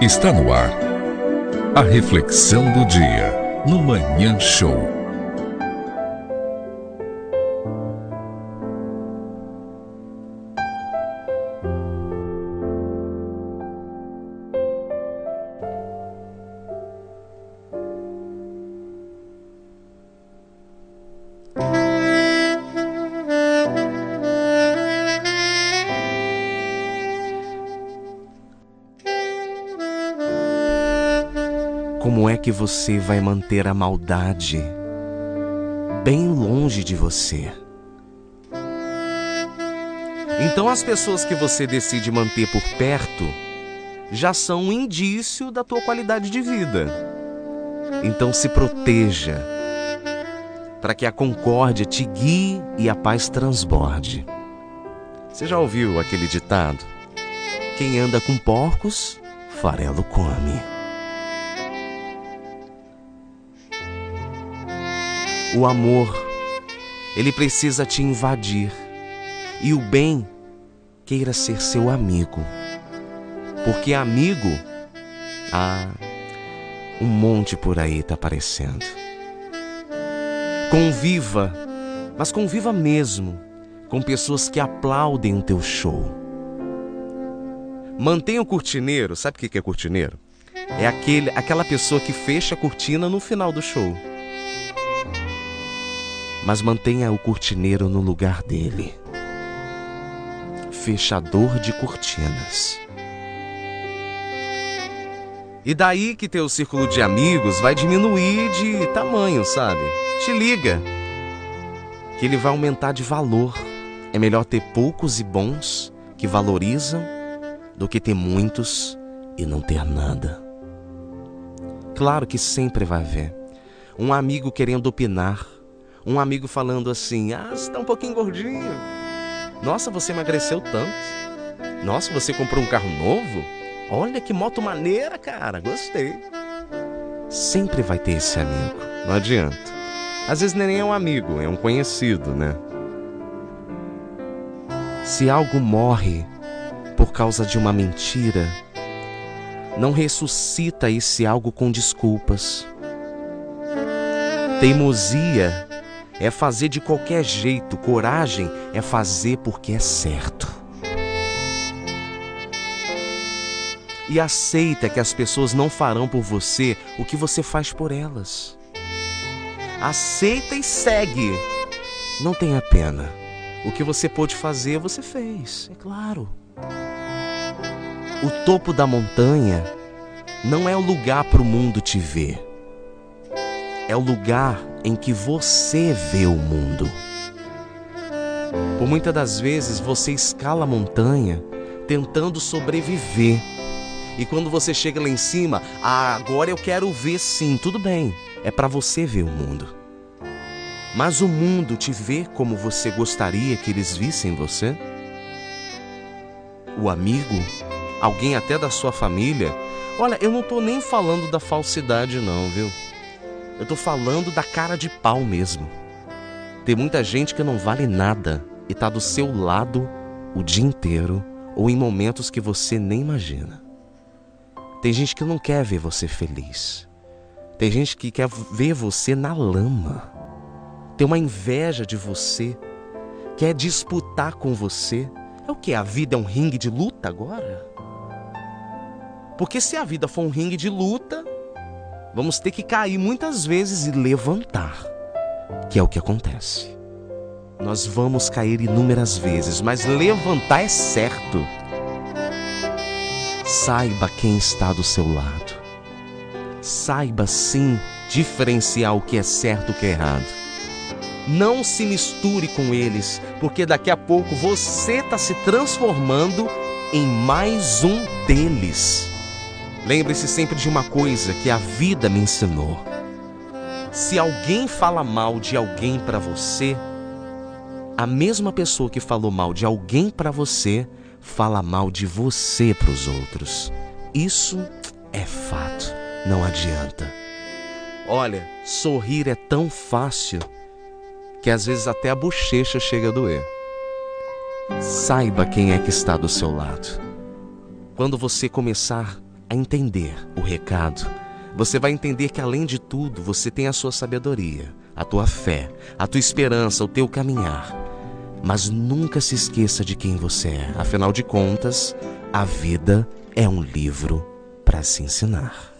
Está no ar. A reflexão do dia no Manhã Show. Como é que você vai manter a maldade bem longe de você? Então, as pessoas que você decide manter por perto já são um indício da tua qualidade de vida. Então, se proteja para que a concórdia te guie e a paz transborde. Você já ouviu aquele ditado? Quem anda com porcos, farelo come. O amor, ele precisa te invadir. E o bem queira ser seu amigo. Porque amigo, ah, um monte por aí tá aparecendo. Conviva, mas conviva mesmo com pessoas que aplaudem o teu show. Mantenha o cortineiro, sabe o que é cortineiro? É aquele, aquela pessoa que fecha a cortina no final do show mas mantenha o cortineiro no lugar dele. Fechador de cortinas. E daí que teu círculo de amigos vai diminuir de tamanho, sabe? Te liga. Que ele vai aumentar de valor. É melhor ter poucos e bons que valorizam do que ter muitos e não ter nada. Claro que sempre vai haver um amigo querendo opinar um amigo falando assim: Ah, você tá um pouquinho gordinho. Nossa, você emagreceu tanto. Nossa, você comprou um carro novo? Olha que moto maneira, cara. Gostei. Sempre vai ter esse amigo. Não adianta. Às vezes nem é um amigo, é um conhecido, né? Se algo morre por causa de uma mentira, não ressuscita esse algo com desculpas. Teimosia é fazer de qualquer jeito, coragem é fazer porque é certo. E aceita que as pessoas não farão por você o que você faz por elas. Aceita e segue. Não tenha pena. O que você pôde fazer, você fez, é claro. O topo da montanha não é o lugar para o mundo te ver é o lugar em que você vê o mundo. Por muitas das vezes você escala a montanha tentando sobreviver. E quando você chega lá em cima, ah, agora eu quero ver sim, tudo bem, é para você ver o mundo. Mas o mundo te vê como você gostaria que eles vissem você? O amigo, alguém até da sua família, olha, eu não tô nem falando da falsidade não, viu? Eu tô falando da cara de pau mesmo. Tem muita gente que não vale nada e tá do seu lado o dia inteiro ou em momentos que você nem imagina. Tem gente que não quer ver você feliz. Tem gente que quer ver você na lama. Tem uma inveja de você. Quer disputar com você. É o que? A vida é um ringue de luta agora? Porque se a vida for um ringue de luta, vamos ter que cair muitas vezes e levantar, que é o que acontece. Nós vamos cair inúmeras vezes, mas levantar é certo. Saiba quem está do seu lado. Saiba sim diferenciar o que é certo e o que é errado. Não se misture com eles, porque daqui a pouco você está se transformando em mais um deles. Lembre-se sempre de uma coisa que a vida me ensinou. Se alguém fala mal de alguém para você, a mesma pessoa que falou mal de alguém para você fala mal de você para os outros. Isso é fato, não adianta. Olha, sorrir é tão fácil que às vezes até a bochecha chega a doer. Saiba quem é que está do seu lado. Quando você começar a entender o recado, você vai entender que além de tudo, você tem a sua sabedoria, a tua fé, a tua esperança, o teu caminhar. Mas nunca se esqueça de quem você é. Afinal de contas, a vida é um livro para se ensinar.